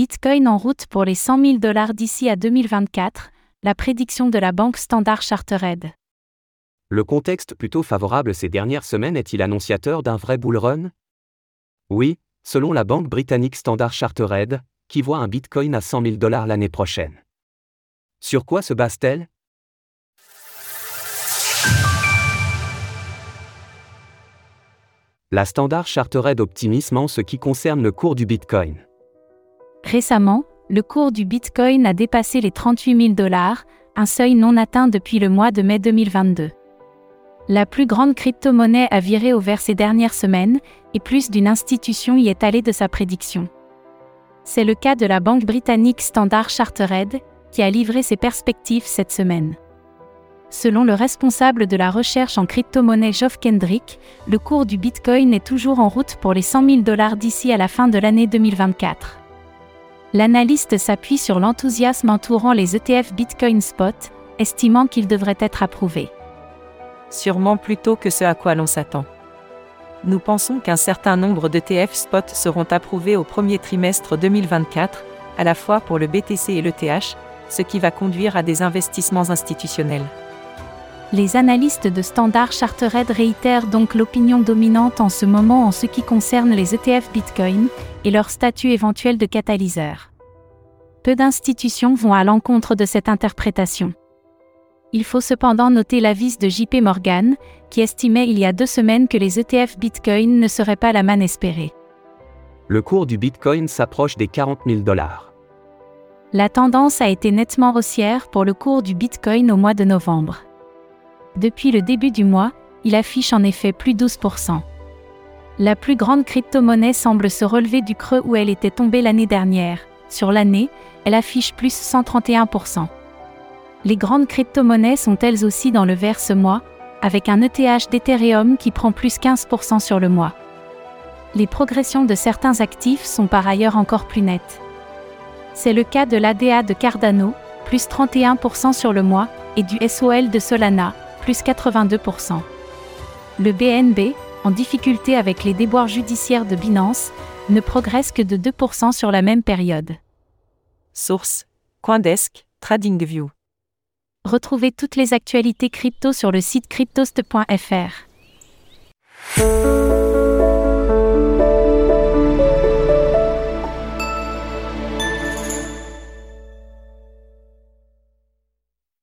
Bitcoin en route pour les 100 000 dollars d'ici à 2024, la prédiction de la banque Standard Chartered. Le contexte plutôt favorable ces dernières semaines est-il annonciateur d'un vrai bull run? Oui, selon la banque britannique Standard Chartered, qui voit un Bitcoin à 100 000 dollars l'année prochaine. Sur quoi se base-t-elle? La Standard Chartered optimisme en ce qui concerne le cours du Bitcoin. Récemment, le cours du Bitcoin a dépassé les 38 000 dollars, un seuil non atteint depuis le mois de mai 2022. La plus grande crypto-monnaie a viré au vert ces dernières semaines, et plus d'une institution y est allée de sa prédiction. C'est le cas de la banque britannique Standard Chartered, qui a livré ses perspectives cette semaine. Selon le responsable de la recherche en crypto-monnaie Geoff Kendrick, le cours du Bitcoin est toujours en route pour les 100 000 dollars d'ici à la fin de l'année 2024. L'analyste s'appuie sur l'enthousiasme entourant les ETF Bitcoin Spot, estimant qu'ils devraient être approuvés. Sûrement plus tôt que ce à quoi l'on s'attend. Nous pensons qu'un certain nombre d'ETF Spot seront approuvés au premier trimestre 2024, à la fois pour le BTC et l'ETH, ce qui va conduire à des investissements institutionnels. Les analystes de Standard Chartered réitèrent donc l'opinion dominante en ce moment en ce qui concerne les ETF Bitcoin et leur statut éventuel de catalyseur. Peu d'institutions vont à l'encontre de cette interprétation. Il faut cependant noter l'avis de JP Morgan, qui estimait il y a deux semaines que les ETF Bitcoin ne seraient pas la manne espérée. Le cours du Bitcoin s'approche des 40 000 dollars. La tendance a été nettement haussière pour le cours du Bitcoin au mois de novembre. Depuis le début du mois, il affiche en effet plus 12%. La plus grande crypto-monnaie semble se relever du creux où elle était tombée l'année dernière. Sur l'année, elle affiche plus 131%. Les grandes crypto-monnaies sont elles aussi dans le vert ce mois, avec un ETH d'Ethereum qui prend plus 15% sur le mois. Les progressions de certains actifs sont par ailleurs encore plus nettes. C'est le cas de l'ADA de Cardano, plus 31% sur le mois, et du SOL de Solana, plus 82%. Le BNB, en difficulté avec les déboires judiciaires de Binance, ne progresse que de 2% sur la même période. Source Coindesk, TradingView. Retrouvez toutes les actualités crypto sur le site cryptost.fr.